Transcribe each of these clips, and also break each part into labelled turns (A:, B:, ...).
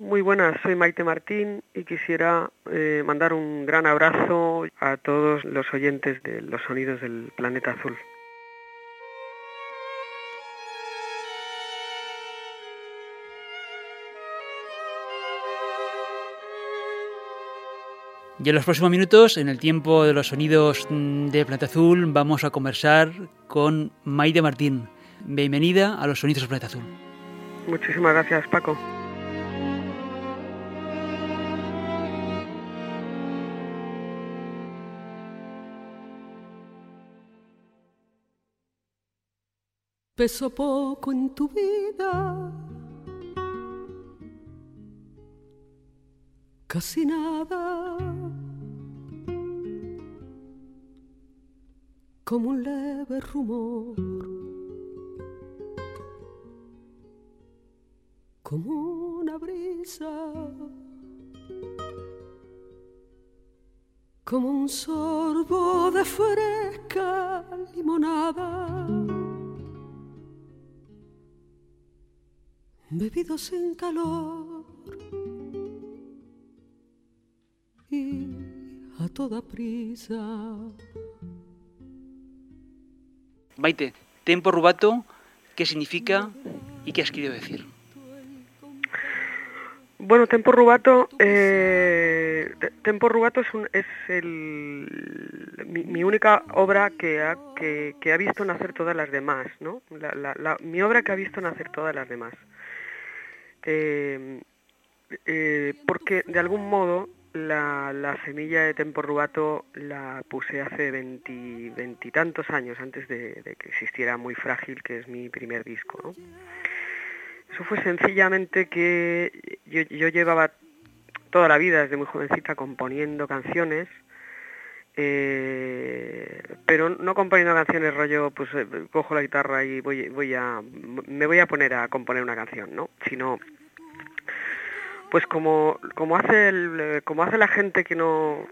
A: Muy buenas, soy Maite Martín y quisiera eh, mandar un gran abrazo a todos los oyentes de los sonidos del planeta azul.
B: Y en los próximos minutos, en el tiempo de los sonidos de Planeta Azul, vamos a conversar con Maite Martín. Bienvenida a los sonidos del Planeta Azul.
A: Muchísimas gracias, Paco.
C: Peso poco en tu vida, casi nada, como un leve rumor, como una brisa, como un sorbo de fresca limonada. Bebidos en calor y a toda prisa.
B: Maite, tempo rubato, ¿qué significa y qué has querido decir?
A: Bueno, Tempo Rubato, eh, Tempo Rubato es, un, es el, mi, única obra que ha, que, que ha, visto nacer todas las demás, ¿no? La, la, la, mi obra que ha visto nacer todas las demás. Eh, eh, porque de algún modo la, la, semilla de Tempo Rubato la puse hace veintitantos años antes de, que existiera Muy Frágil, que es mi primer disco. ¿no? Eso fue sencillamente que yo, llevaba toda la vida, desde muy jovencita, componiendo canciones, eh, pero no componiendo canciones rollo, pues eh, cojo la guitarra y voy, voy a, me voy a poner a componer una canción, ¿no? Sino, pues como, como hace el, como hace la gente que no,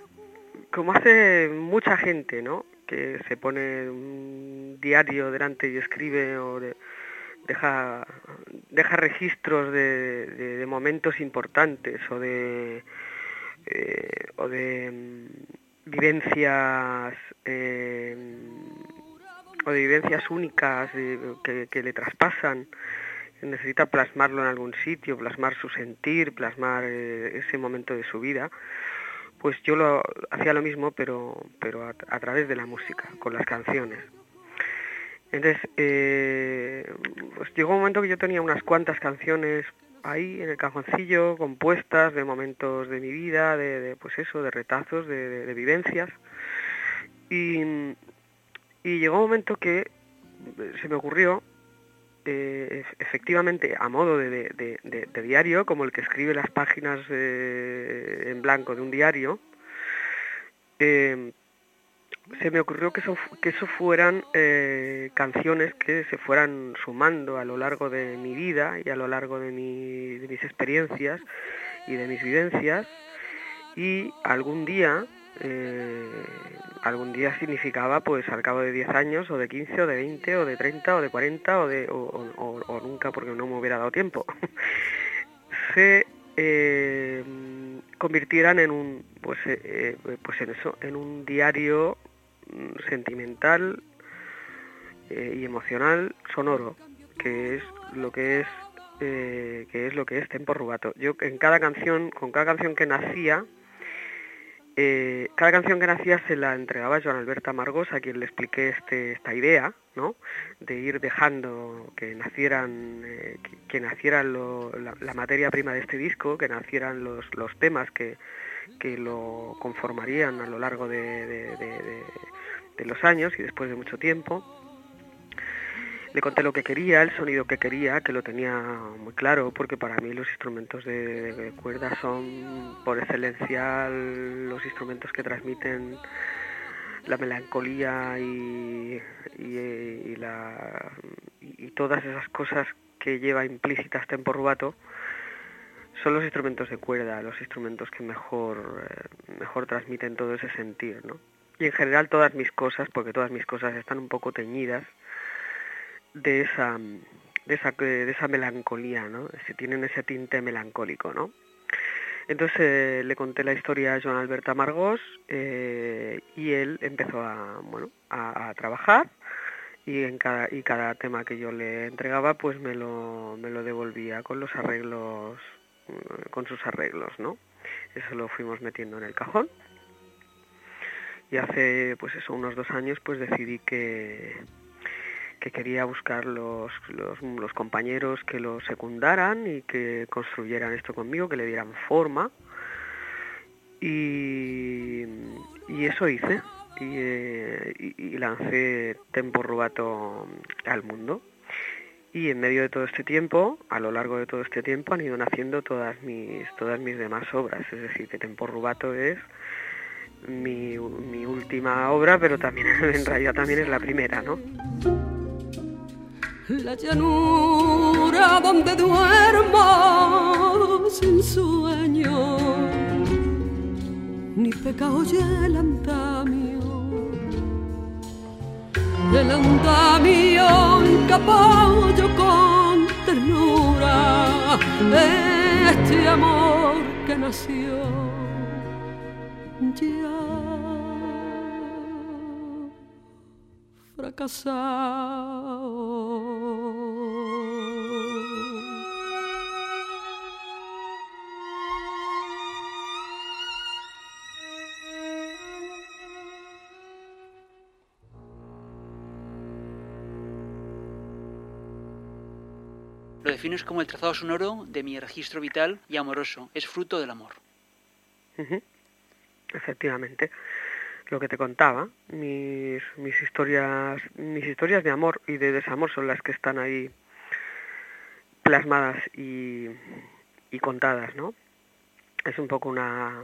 A: como hace mucha gente, ¿no? Que se pone un diario delante y escribe o de, deja, deja registros de, de, momentos importantes o de, eh, o de vivencias eh, o de vivencias únicas que, que, le traspasan. Necesita plasmarlo en algún sitio plasmar su sentir plasmar eh, ese momento de su vida. Pues yo lo hacía lo mismo pero pero a, a través de la música con las canciones. Entonces, eh, pues llegó un momento que yo tenía unas cuantas canciones ahí en el cajoncillo, compuestas de momentos de mi vida, de, pues eso, de retazos, de, vivencias. Y, y, llegó un momento que se me ocurrió, eh, efectivamente, a modo de, diario, como el que escribe las páginas eh, en blanco de un diario, eh, se me ocurrió que eso, que eso fueran eh, canciones que se fueran sumando a lo largo de mi vida y a lo largo de, mi, de mis experiencias y de mis vivencias. Y algún día, eh, algún día significaba pues al cabo de 10 años o de 15 o de 20 o de 30 o de 40 o, de, o, o, nunca porque no me hubiera dado tiempo, se eh, convirtieran en un pues, pues en eso en un diario sentimental eh, y emocional sonoro, que es lo que es eh, que es lo que es Tempo Rubato. Yo en cada canción, con cada canción que nacía, eh, cada canción que nacía se la entregaba a Joan Alberto Amargos, a quien le expliqué este, esta idea, ¿no? De ir dejando que nacieran, que, que, naciera lo, la, la, materia prima de este disco, que nacieran los, los temas que, que lo conformarían a lo largo de, los años y después de mucho tiempo. le conté lo que quería, el sonido que quería, que lo tenía muy claro, porque para mí los instrumentos de, cuerda son por excelencia los instrumentos que transmiten la melancolía y, todas esas cosas que lleva implícitas Tempo Rubato son los instrumentos de cuerda, los instrumentos que mejor, eh, mejor transmiten todo ese sentir, ¿no? Y en general todas mis cosas, porque todas mis cosas están un poco teñidas de esa, de esa, de esa melancolía, ¿no? Si tienen ese tinte melancólico, ¿no? Entonces eh, le conté la historia a Joan Alberto Amargós eh, y él empezó a, bueno, a, trabajar y en cada y cada tema que yo le entregaba pues me lo, me lo devolvía con los arreglos con sus arreglos no eso lo fuimos metiendo en el cajón y hace pues eso unos dos años pues decidí que que quería buscar los, los, compañeros que lo secundaran y que construyeran esto conmigo, que le dieran forma. Y, y eso hice. Y, eh, y, lancé Tempo Rubato al mundo. Y en medio de todo este tiempo, a lo largo de todo este tiempo, han ido naciendo todas mis, todas mis demás obras. Es decir, que Tempo Rubato es mi, mi última obra, pero también en realidad también es la primera, ¿no?
C: la llanura donde duermo sin sueño, ni pecado y el andamio, el andamio capollo con ternura, este amor que nació ya fracasado.
B: Lo defines como el trazado sonoro de mi registro vital y amoroso. Es fruto del amor.
A: Efectivamente. Lo que te contaba, mis, mis historias, mis historias de amor y de desamor son las que están ahí plasmadas y, y contadas, ¿no? Es un poco una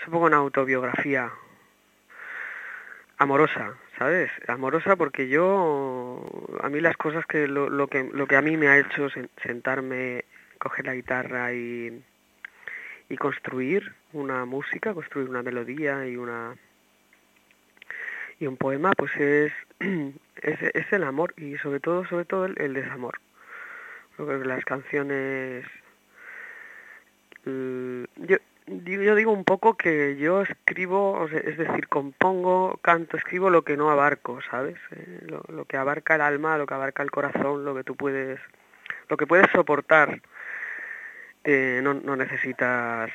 A: es un poco una autobiografía amorosa, ¿sabes? Amorosa porque yo, a mí las cosas que lo, lo que lo que a mí me ha hecho sentarme, coger la guitarra y, y construir una música, construir una melodía y una y un poema, pues es, es, es el amor y sobre todo, sobre todo el, desamor. Creo que las canciones yo, yo digo un poco que yo escribo, es decir, compongo, canto, escribo lo que no abarco, ¿sabes? Eh, lo, que abarca el alma, lo que abarca el corazón, lo que tú puedes, lo que puedes soportar, eh, no, no, necesitas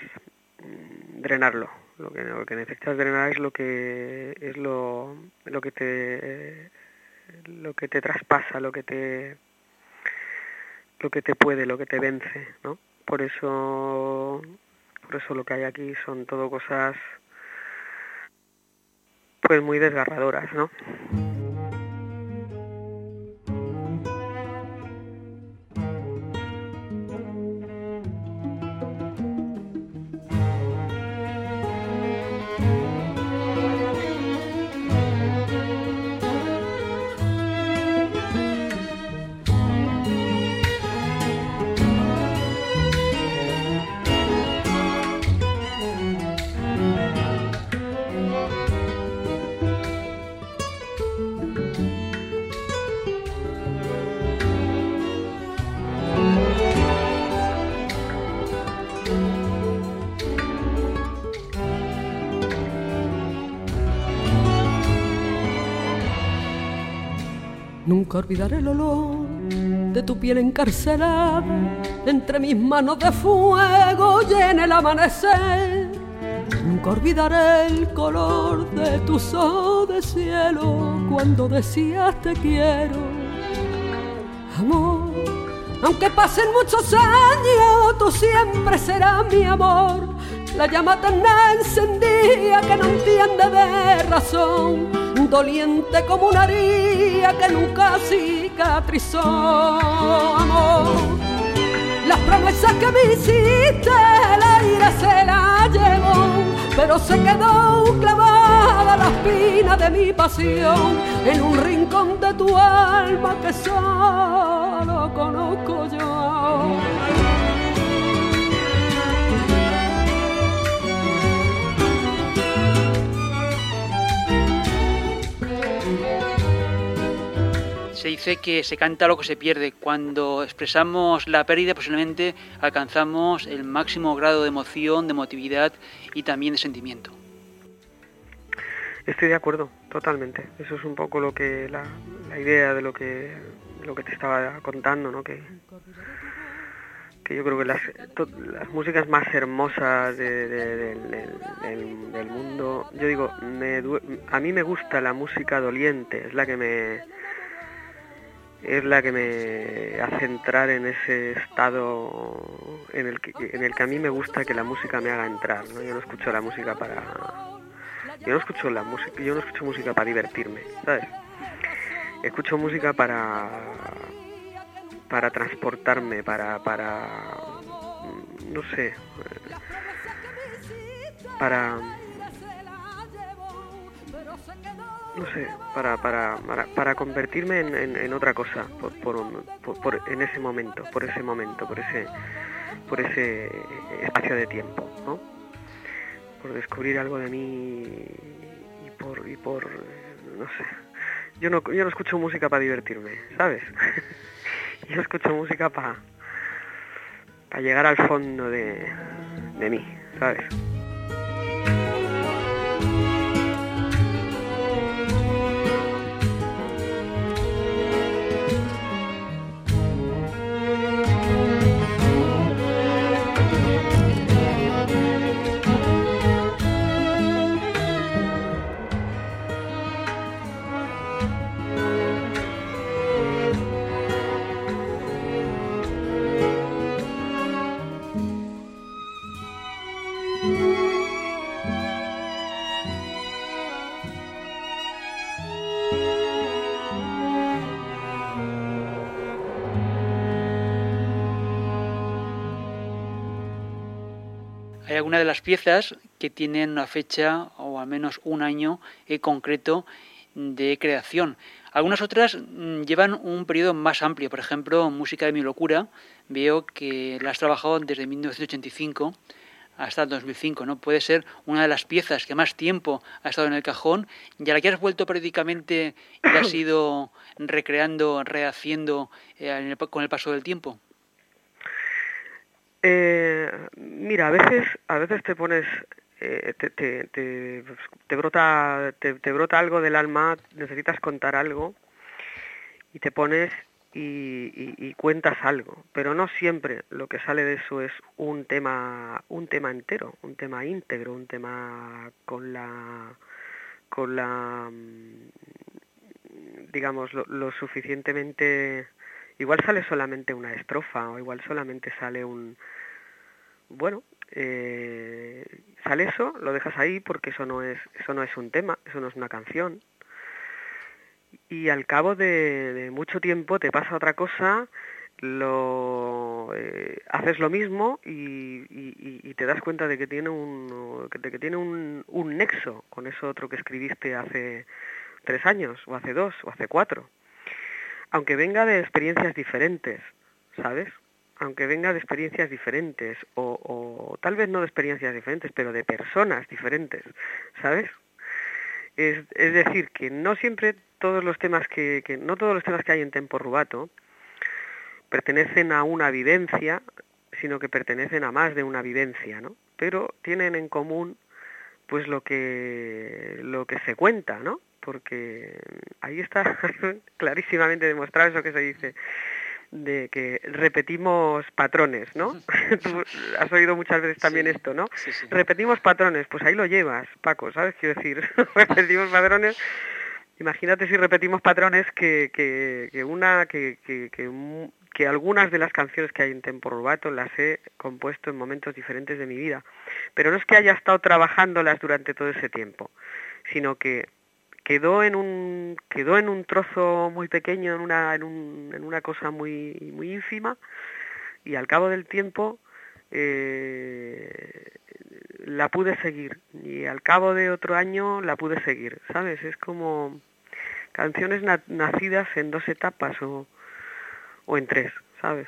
A: mm, drenarlo. Lo que, lo que necesitas drenar es lo que es lo, lo que te lo que te traspasa, lo que te lo que te puede, lo que te vence, ¿no? Por eso por eso lo que hay aquí son todo cosas pues muy desgarradoras, ¿no?
C: Nunca olvidaré el olor de tu piel encarcelada entre mis manos de fuego y el amanecer. Nunca olvidaré el color de tus ojos de cielo cuando decías te quiero. Amor, aunque pasen muchos años, tú siempre serás mi amor. La llama tan encendida que no entiende de razón doliente como una herida que nunca cicatrizó, amor. Las promesas que me hiciste, el aire se la llevó, pero se quedó clavada la espina de mi pasión en un rincón de tu alma que solo conozco yo.
B: Se dice que se canta lo que se pierde. Cuando expresamos la pérdida, posiblemente alcanzamos el máximo grado de emoción, de emotividad y también de sentimiento.
A: Estoy de acuerdo, totalmente. Eso es un poco lo que la, idea de lo que lo que te estaba contando, ¿no? Que, que yo creo que las, las músicas más hermosas del, mundo, yo digo, me, a mí me gusta la música doliente, es la que me es la que me hace entrar en ese estado en el que, en el que a mí me gusta que la música me haga entrar, ¿no? Yo no escucho la música para yo no escucho la música, yo no escucho música para divertirme, ¿sabes? Escucho música para para transportarme, para para no sé, para no sé, para, para, para, convertirme en, otra cosa por, en ese momento, por ese momento, por ese, por ese espacio de tiempo, ¿no? Por descubrir algo de mí y por, y por no sé. Yo no, yo no escucho música para divertirme, ¿sabes? yo escucho música para para llegar al fondo de, de mí, ¿sabes?
B: Hay algunas de las piezas que tienen una fecha o al menos un año en concreto de creación. Algunas otras mm, llevan un periodo más amplio, por ejemplo, Música de mi locura, veo que la has trabajado desde 1985 hasta el 2005, ¿no? Puede ser una de las piezas que más tiempo ha estado en el cajón y a la que has vuelto periódicamente y has ido recreando, rehaciendo eh, con el paso del tiempo.
A: Eh, mira, a veces, a veces te pones, eh, te, te, te, brota, te, brota algo del alma, necesitas contar algo y te pones y, cuentas algo, pero no siempre lo que sale de eso es un tema, un tema entero, un tema íntegro, un tema con la, con la, mm, digamos, lo, lo suficientemente igual sale solamente una estrofa o igual solamente sale un bueno eh, sale eso lo dejas ahí porque eso no es eso no es un tema eso no es una canción. Y al cabo de, mucho tiempo te pasa otra cosa lo eh, haces lo mismo y, y, te das cuenta de que tiene un de que tiene un, un nexo con eso otro que escribiste hace tres años o hace dos o hace cuatro aunque venga de experiencias diferentes, ¿sabes? Aunque venga de experiencias diferentes, o, tal vez no de experiencias diferentes, pero de personas diferentes, ¿sabes? Es, decir, que no siempre todos los temas que, no todos los temas que hay en Tempo Rubato pertenecen a una vivencia, sino que pertenecen a más de una vivencia, ¿no? Pero tienen en común pues lo que lo que se cuenta, ¿no? Porque ahí está clarísimamente demostrado eso que se dice de que repetimos patrones, ¿no? Tú has oído muchas veces también esto, ¿no? Repetimos patrones, pues ahí lo llevas, Paco, ¿sabes? Quiero decir, repetimos patrones. Imagínate si repetimos patrones que, que, que una que, que, que, algunas de las canciones que hay en Tempo Rubato las he compuesto en momentos diferentes de mi vida. Pero no es que haya estado trabajándolas durante todo ese tiempo, sino que quedó en un quedó en un trozo muy pequeño en una en, un, en una cosa muy muy ínfima y al cabo del tiempo eh, la pude seguir y al cabo de otro año la pude seguir sabes es como canciones nacidas en dos etapas o, o en tres sabes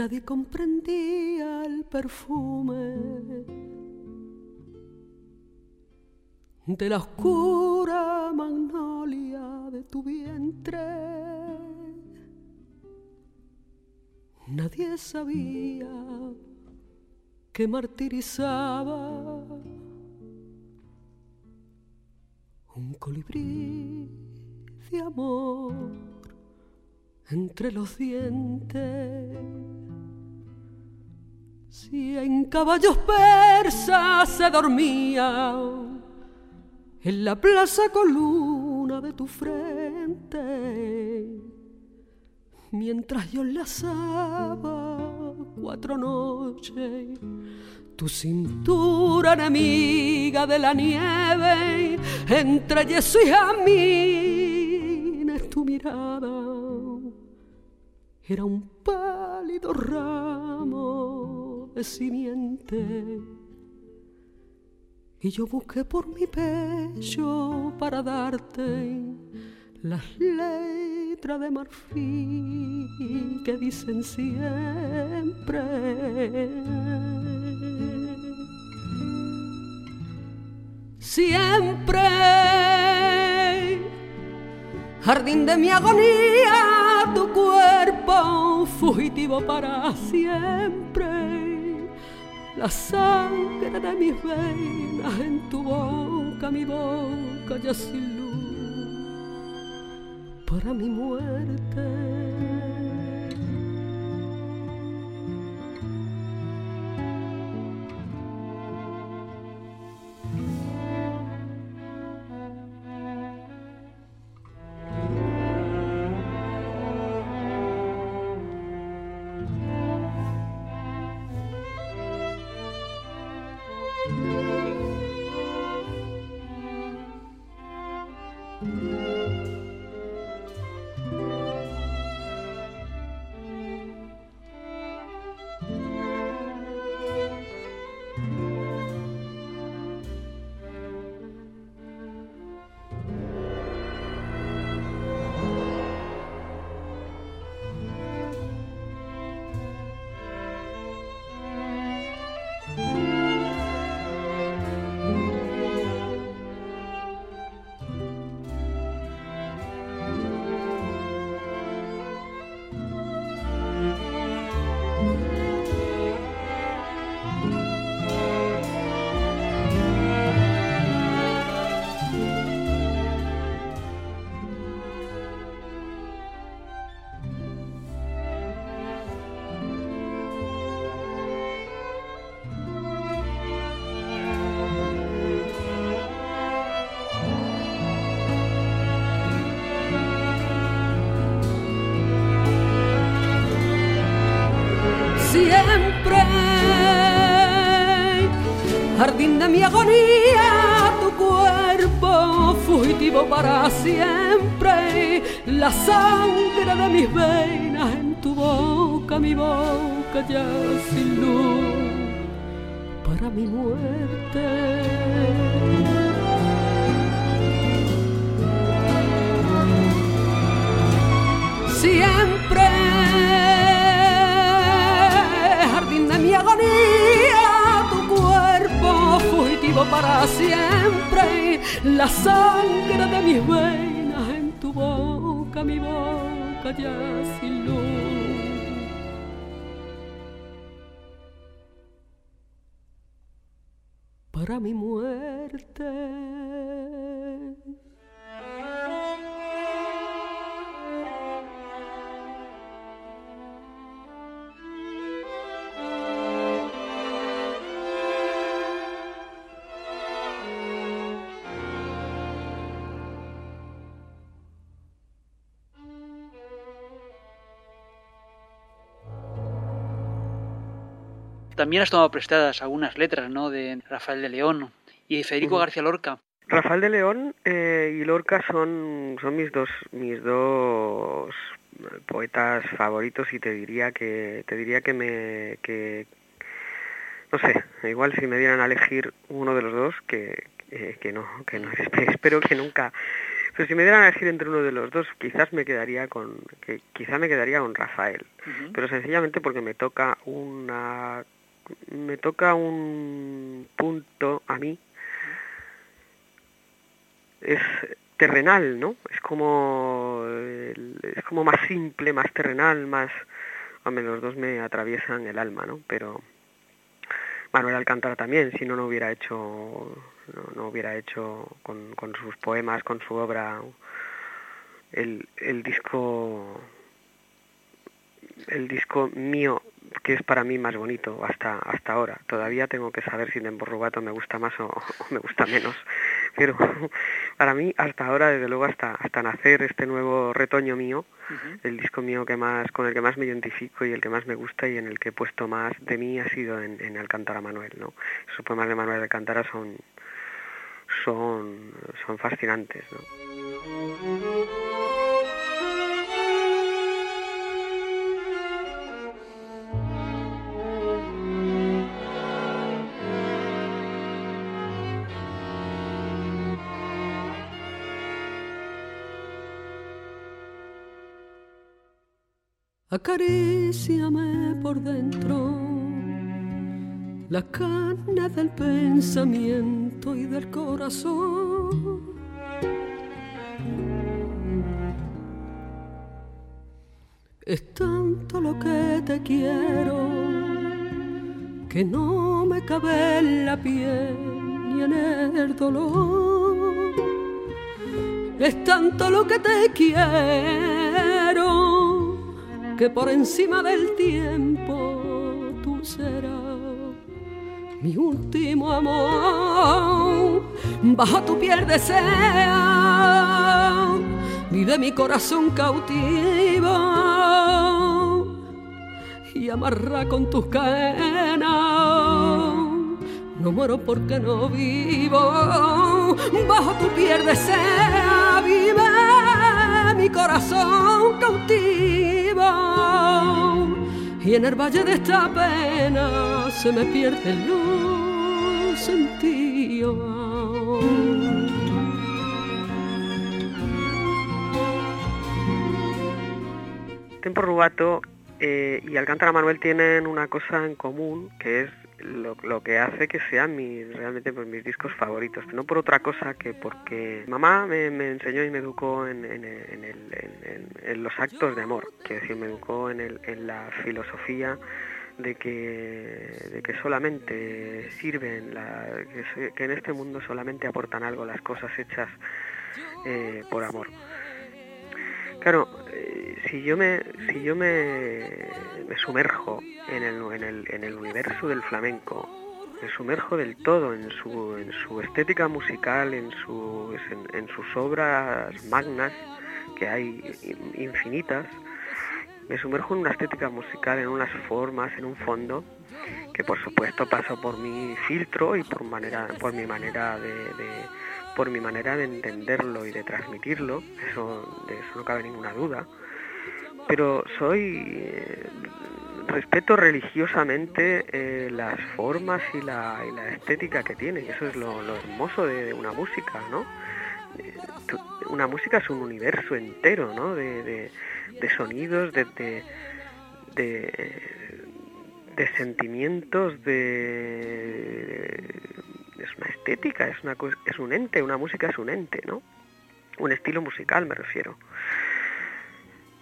C: Nadie comprendía el perfume de la oscura magnolia de tu vientre. Nadie sabía que martirizaba un colibrí de amor entre los dientes. Si en caballos persas se dormía en la plaza coluna de tu frente, mientras yo enlazaba cuatro noches tu cintura enemiga de la nieve, entre yeso y jamines tu mirada era un pálido ramo simiente. Y yo busqué por mi pecho para darte las letras de marfil que dicen siempre. Siempre, jardín de mi agonía tu cuerpo fugitivo para siempre. La sangre de mis venas en tu boca, mi boca ya sin luz para mi muerte. Siempre, la sangre de mis venas en tu boca, mi boca ya sin luz para mi muerte. Siempre, para siempre, la sangre de mis venas en tu boca, mi boca ya sin luz. Para mi muerte.
B: También has tomado prestadas algunas letras, ¿no? De Rafael de León y Federico García Lorca.
A: Rafael de León eh, y Lorca son, son mis dos mis dos poetas favoritos y te diría que te diría que me que no sé igual si me dieran a elegir uno de los dos que que no que no espero que nunca pero si me dieran a elegir entre uno de los dos quizás me quedaría con que quizá me quedaría con Rafael pero sencillamente porque me toca una me toca un punto a mí es terrenal, ¿no? Es como es como más simple, más terrenal, más hombre, los dos me atraviesan el alma, ¿no? Pero Manuel Alcántara también, si no no hubiera hecho no, hubiera hecho con, con, sus poemas, con su obra el, el disco el disco mío que es para mí más bonito hasta hasta ahora. Todavía tengo que saber si Dembo Rubato me gusta más o, me gusta menos. Pero para mí hasta ahora, desde luego hasta hasta nacer este nuevo retoño mío, el disco mío que más con el que más me identifico y el que más me gusta y en el que he puesto más de mí ha sido en, en Alcántara Manuel, ¿no? Sus poemas de Manuel Alcántara son son son fascinantes, ¿no?
C: Acaríciame por dentro la carne del pensamiento y del corazón. Es tanto lo que te quiero que no me cabe en la piel ni en el dolor. Es tanto lo que te quiero que por encima del tiempo tú serás mi último amor. Bajo tu piel desea, vive mi corazón cautivo y amarra con tus cadenas. No muero porque no vivo, bajo tu piel desea, vive mi corazón cautivo y en el valle de esta pena se me pierde el sentido.
A: Tempo Rubato eh, y Alcántara Manuel tienen una cosa en común que es lo, que hace que sean mis, realmente pues, mis discos favoritos. No por otra cosa que porque mamá me, enseñó y me educó en, los actos de amor, que decir, me educó en, la filosofía de que, de que solamente sirven, la, que, en este mundo solamente aportan algo las cosas hechas eh, por amor. Claro, eh, si yo me, si yo me, me sumerjo en el, en, el, en el universo del flamenco, me sumerjo del todo en su, en su estética musical, en, su, en, sus obras magnas, que hay infinitas, me sumerjo en una estética musical, en unas formas, en un fondo, que por supuesto paso por mi filtro y por manera, por mi manera de por mi manera de entenderlo y de transmitirlo, eso, de eso no cabe ninguna duda, pero soy eh, respeto religiosamente eh, las formas y la, estética que tiene, y eso es lo, hermoso de, una música, ¿no? Eh, una música es un universo entero, ¿no? De, sonidos, de, de, sentimientos, de es una estética, es, una, es un ente, una música es un ente, ¿no? Un estilo musical me refiero.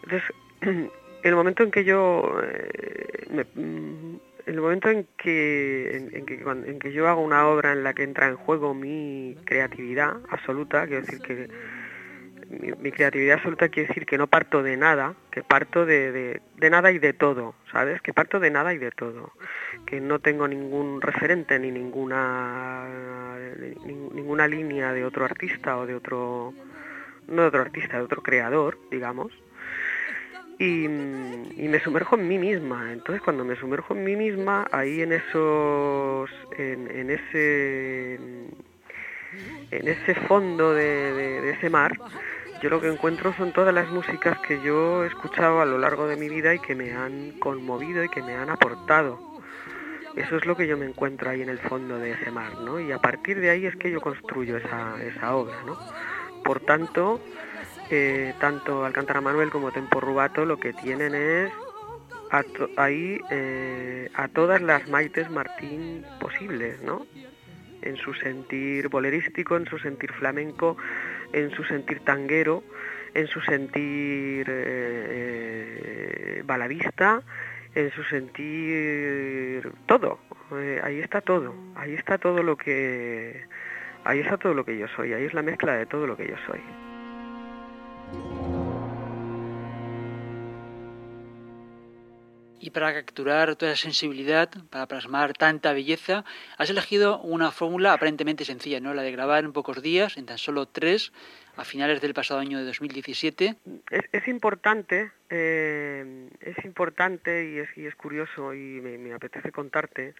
A: Entonces, en el momento en que yo, eh, en el momento en que, en, que, en que yo hago una obra en la que entra en juego mi creatividad absoluta, quiero decir que mi, creatividad absoluta quiere decir que no parto de nada, que parto de, de, nada y de todo, ¿sabes? Que parto de nada y de todo, que no tengo ningún referente ni ninguna ninguna línea de otro artista o de otro no de otro artista, de otro creador, digamos. Y, me sumerjo en mí misma. Entonces cuando me sumerjo en mí misma, ahí en esos, en, en ese, en ese fondo de, ese mar, yo lo que encuentro son todas las músicas que yo he escuchado a lo largo de mi vida y que me han conmovido y que me han aportado. Eso es lo que yo me encuentro ahí en el fondo de ese mar, ¿no? Y a partir de ahí es que yo construyo esa, esa obra, ¿no? Por tanto, eh, tanto Alcántara Manuel como Tempo Rubato lo que tienen es ahí eh, a todas las Maites Martín posibles, ¿no? En su sentir bolerístico, en su sentir flamenco, en su sentir tanguero, en su sentir eh, baladista, en su sentir todo. Eh, ahí está todo, ahí está todo lo que ahí está todo lo que yo soy, ahí es la mezcla de todo lo que yo soy.
B: Y para capturar toda esa sensibilidad, para plasmar tanta belleza, has elegido una fórmula aparentemente sencilla, ¿no? La de grabar en pocos días, en tan solo tres, a finales del pasado año de 2017.
A: Es, es importante, eh, es importante y es, y es curioso y me, apetece contarte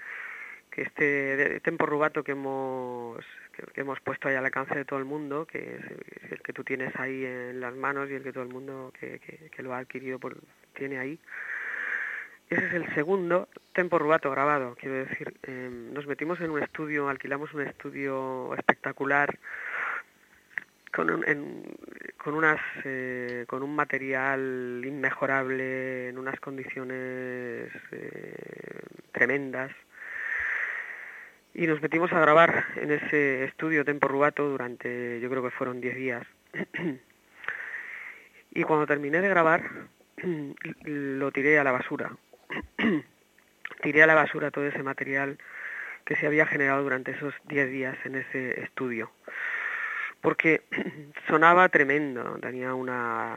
A: que este tempo rubato que hemos que, hemos puesto ahí al alcance de todo el mundo, que es, el que tú tienes ahí en las manos y el que todo el mundo que, que lo ha adquirido por, tiene ahí, ese es el segundo tempo rubato grabado, quiero decir. Em, nos metimos en un estudio, alquilamos un estudio espectacular con un, con unas eh, con un material inmejorable en unas condiciones eh, tremendas y nos metimos a grabar en ese estudio Tempo Rubato durante yo creo que fueron 10 días y cuando terminé de grabar lo tiré a la basura tiré a la basura todo ese material que se había generado durante esos 10 días en ese estudio. Porque sonaba tremendo, tenía una...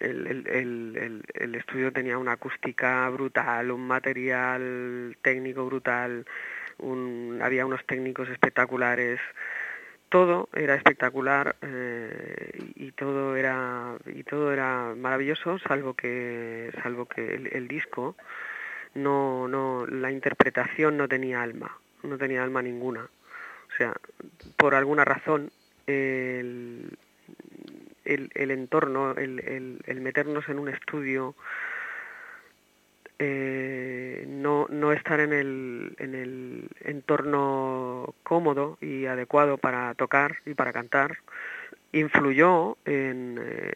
A: El, el, el, estudio tenía una acústica brutal, un material técnico brutal, había unos técnicos espectaculares, todo era espectacular eh, y todo era y todo era maravilloso salvo que salvo que el, disco no no la interpretación no tenía alma no tenía alma ninguna. O sea por alguna razón el, el, el entorno el, meternos en un estudio eh, no, estar en el, en el entorno cómodo y adecuado para tocar y para cantar influyó en eh,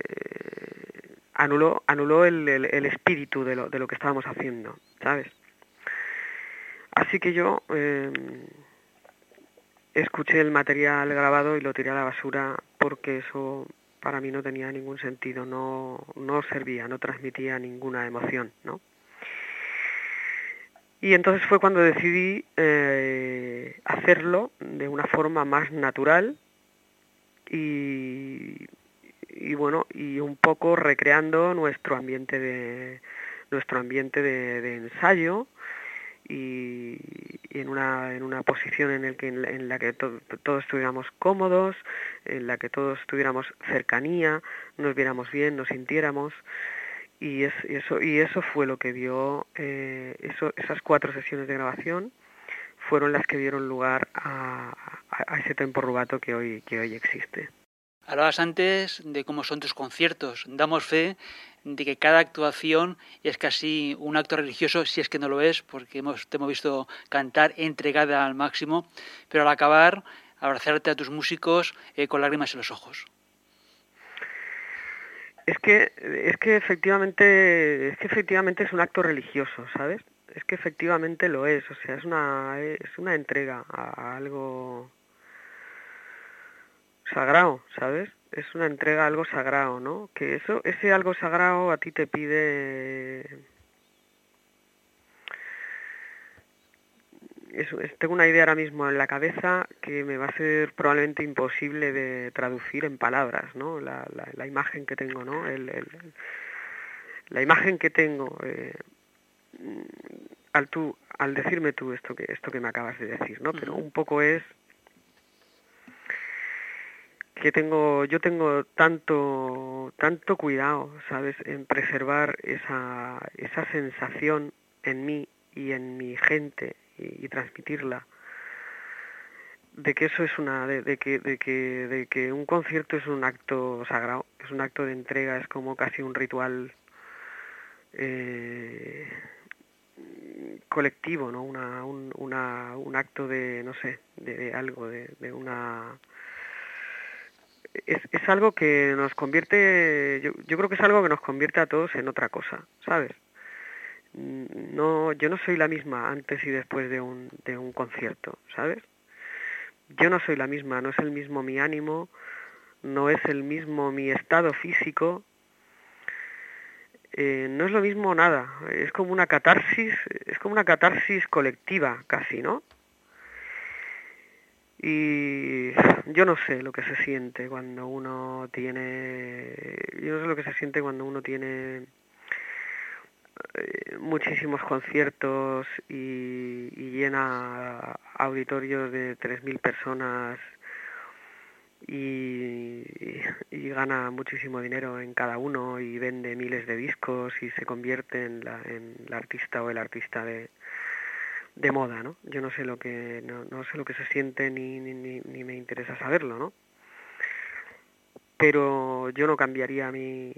A: anuló anuló el, el, espíritu de lo, de lo que estábamos haciendo sabes así que yo eh, escuché el material grabado y lo tiré a la basura porque eso para mí no tenía ningún sentido no no servía no transmitía ninguna emoción no y entonces fue cuando decidí eh, hacerlo de una forma más natural y, bueno y un poco recreando nuestro ambiente de nuestro ambiente de, ensayo y, en una en una posición en el que en la, que todos estuviéramos cómodos en la que todos tuviéramos cercanía nos viéramos bien nos sintiéramos y, eso y eso fue lo que dio eh, eso, esas cuatro sesiones de grabación fueron las que dieron lugar a, ese tempo rubato que hoy que hoy existe.
B: Hablabas antes de cómo son tus conciertos. Damos fe de que cada actuación es casi un acto religioso si es que no lo es porque hemos te hemos visto cantar entregada al máximo pero al acabar abrazarte a tus músicos eh, con lágrimas en los ojos
A: Es que, es que efectivamente, es que efectivamente es un acto religioso, ¿sabes? Es que efectivamente lo es, o sea, es una, es una entrega a algo sagrado, ¿sabes? Es una entrega a algo sagrado, ¿no? Que eso, ese algo sagrado a ti te pide tengo una idea ahora mismo en la cabeza que me va a ser probablemente imposible de traducir en palabras, ¿no? La, la, imagen que tengo, ¿no? El, la imagen que tengo eh, al tú, al decirme tú esto que esto que me acabas de decir, ¿no? Pero un poco es que tengo yo tengo tanto tanto cuidado, sabes, en preservar esa esa sensación en mí y en mi gente y, transmitirla. De que eso es una de, que de que de que un concierto es un acto sagrado es un acto de entrega es como casi un ritual eh, colectivo no una, un, una, un acto de no sé de, algo de, una es, es, algo que nos convierte yo, yo creo que es algo que nos convierte a todos en otra cosa sabes no yo no soy la misma antes y después de un, de un concierto, ¿sabes? Yo no soy la misma, no es el mismo mi ánimo, no es el mismo mi estado físico, eh, no es lo mismo nada, es como una catarsis, es como una catarsis colectiva casi, ¿no? Y yo no sé lo que se siente cuando uno tiene, yo no sé lo que se siente cuando uno tiene eh, muchísimos conciertos y, llena auditorios de 3.000 personas y, gana muchísimo dinero en cada uno y vende miles de discos y se convierte en la, en la artista o el artista de, de moda, ¿no? Yo no sé lo que no, no sé lo que se siente ni, ni, ni me interesa saberlo, ¿no? Pero yo no cambiaría mi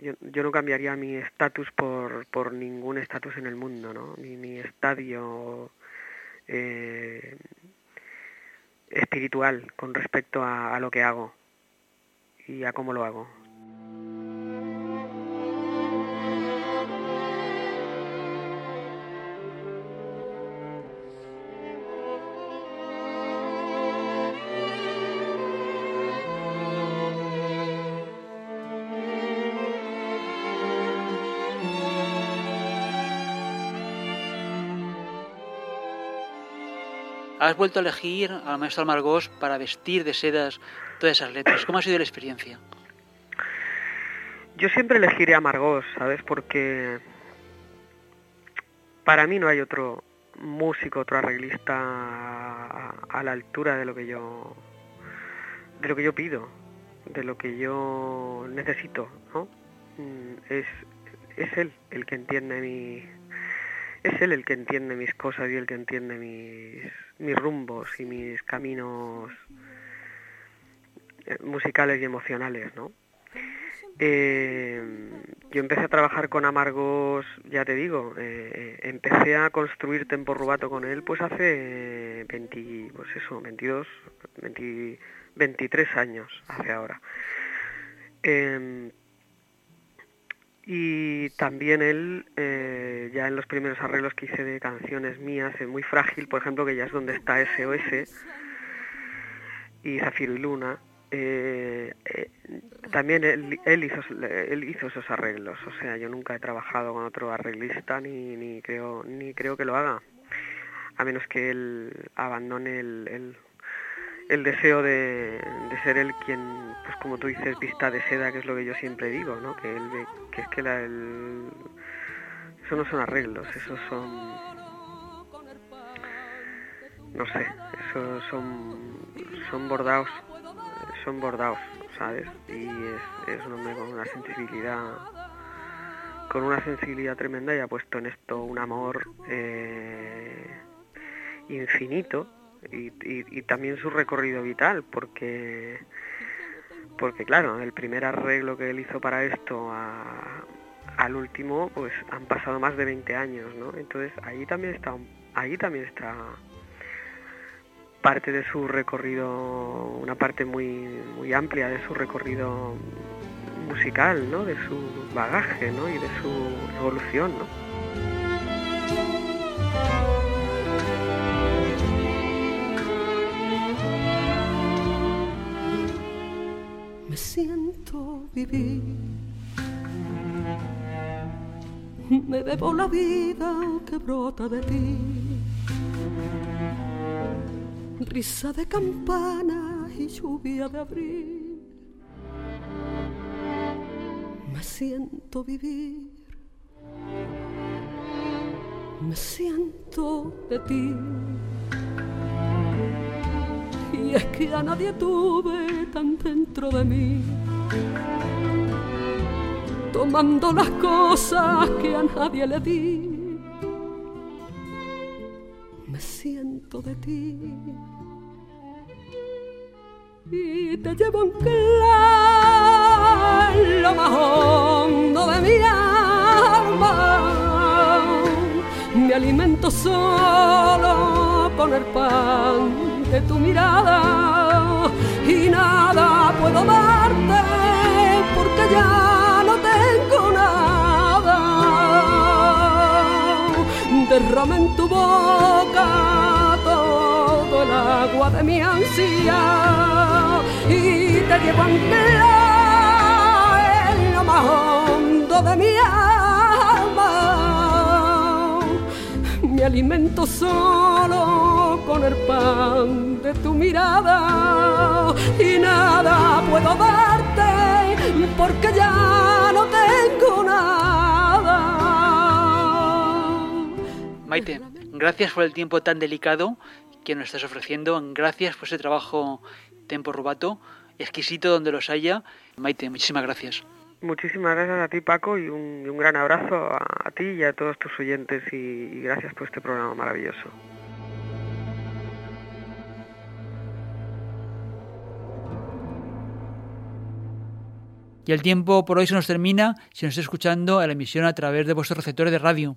A: yo, no cambiaría mi estatus por, por ningún estatus en el mundo no ni mi estadio eh, espiritual con respecto a lo que hago y a cómo lo hago
B: has vuelto a elegir al maestro Amargós para vestir de sedas todas esas letras. ¿Cómo ha sido la experiencia?
A: Yo siempre elegiré a ¿sabes? Porque para mí no hay otro músico, otro arreglista a la altura de lo que yo de lo que yo pido, de lo que yo necesito, ¿no? Mm, es, es él el que entiende mi, es él el que entiende mis cosas y el que entiende mis, mis rumbos y mis caminos eh, musicales y emocionales, ¿no? Eh, yo empecé a trabajar con Amargos, ya te digo, eh, empecé a construir Tempo Rubato con él pues hace 20, pues eso, 22, 23 años, hace ahora. Em, y también él, eh, ya en los primeros arreglos que hice de canciones mías, en Muy Frágil, por ejemplo, que ya es donde está SOS, y Zafiro y Luna, eh, eh, también él, él, hizo, él hizo esos arreglos. O sea, yo nunca he trabajado con otro arreglista ni, ni, creo, ni creo que lo haga, a menos que él abandone el el deseo de, ser él quien, pues como tú dices, vista de seda, que es lo que yo siempre digo, ¿no? Que, él, que es que la, el, eso no son arreglos, esos son, no sé, esos son, son bordados, son bordados, ¿sabes? Y es, es un hombre con una sensibilidad, con una sensibilidad tremenda y ha puesto en esto un amor eh, infinito y, también su recorrido vital, porque, porque claro, el primer arreglo que él hizo para esto al último, pues han pasado más de 20 años, ¿no? Entonces ahí también está, ahí también está parte de su recorrido, una parte muy, muy amplia de su recorrido musical, ¿no? De su bagaje, ¿no? Y de su evolución, ¿no?
C: Me siento vivir. Me bebo la vida que brota de ti. Risa de campana y lluvia de abril me siento vivir, me siento de ti. Es que a nadie tuve tan dentro de mí, tomando las cosas que a nadie le di. Me siento de ti y te llevo en lo más hondo de mi alma. Me alimento solo con el pan de tu mirada y nada puedo darte porque ya no tengo nada. Derrama en tu boca todo el agua de mi ansia y te llevo en lo más hondo de mi alma. Me alimento solo con el pan de tu mirada y nada puedo darte porque ya no tengo nada.
B: Maite, gracias por el tiempo tan delicado que nos estás ofreciendo. Gracias por ese trabajo Tempo Rubato, exquisito donde los haya. Maite, muchísimas gracias.
A: Muchísimas gracias a ti Paco y un, y un gran abrazo a, a, ti y a todos tus oyentes y, y gracias por este programa maravilloso.
B: Y el tiempo por hoy se nos termina si nos está escuchando a la emisión a través de vuestros receptores de radio.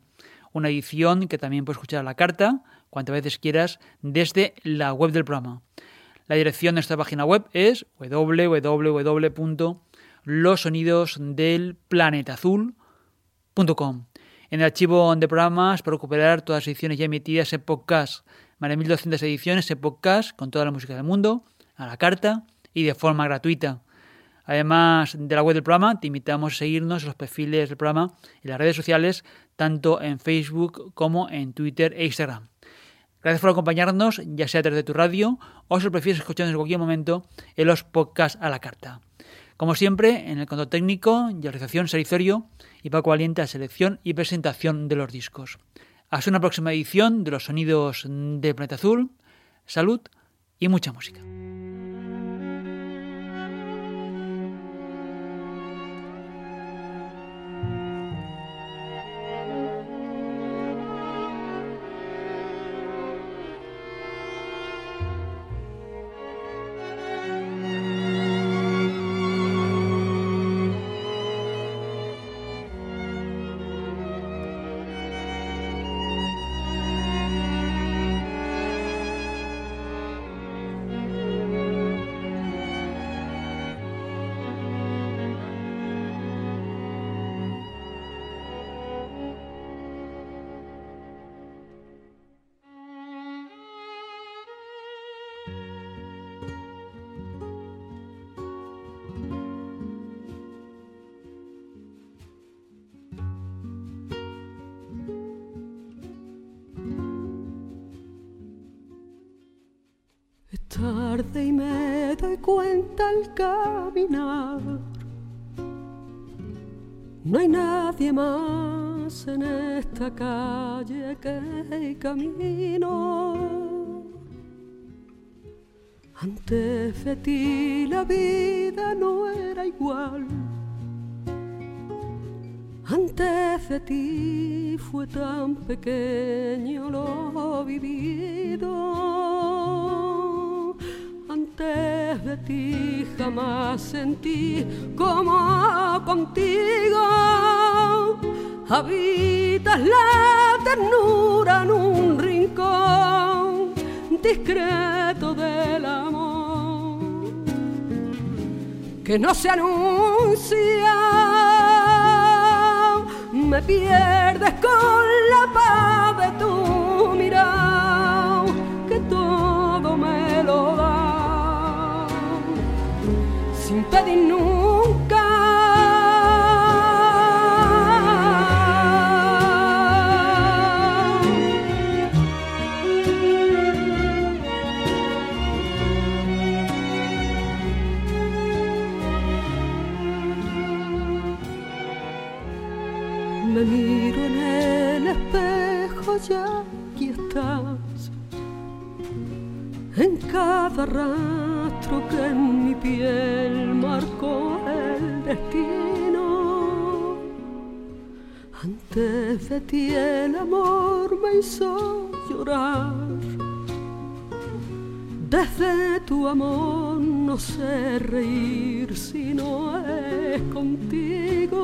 B: Una edición que también puedes escuchar a la carta, cuantas veces quieras, desde la web del programa. La dirección de nuestra página web es www.losonidosdelplanetazul.com. En el archivo de programas para recuperar todas las ediciones ya emitidas en podcast, más de 1200 ediciones en podcast con toda la música del mundo, a la carta y de forma gratuita. Además de la web del programa, te invitamos a seguirnos en los perfiles del programa en las redes sociales, tanto en Facebook como en Twitter e Instagram. Gracias por acompañarnos, ya sea a través de tu radio o si lo prefieres escucharnos en cualquier momento en los podcasts a la carta. Como siempre, en el control técnico y realización Serizorio y Paco Valiente a selección y presentación de los discos. Hasta una próxima edición de los sonidos de Planeta Azul. Salud y mucha música.
C: Caminar. No hay nadie más en esta calle que camino. Antes de ti la vida no era igual. Antes de ti fue tan pequeño lo vivido antes de ti jamás sentí como contigo habitas la ternura en un rincón discreto del amor que no se anuncia. Me pierdes con la paz de tu mirada, pedir nunca. Me miro en el espejo ya aquí estás En cada rastro que en mi piel Antes de ti el amor me hizo llorar desde tu amor no sé reír si no es contigo.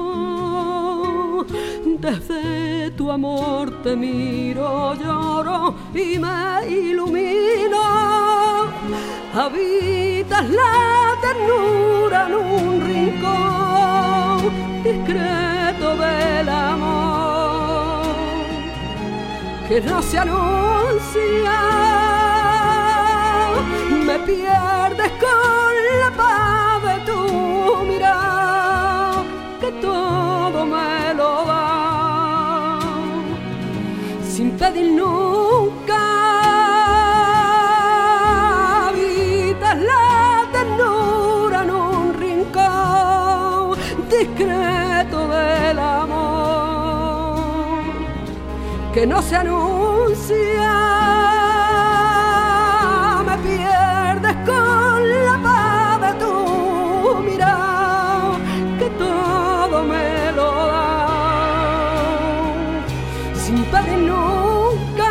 C: Desde tu amor te miro, lloro y me ilumino. Habitas la ternura en un rincón discreto del amor que no se anuncia me pierdes con la paz de tu mirada, que todo me lo da, sin pedir nunca. Que no se anuncia pierdes con la paz de tu mirada, que todo me lo da, sin pedir nunca.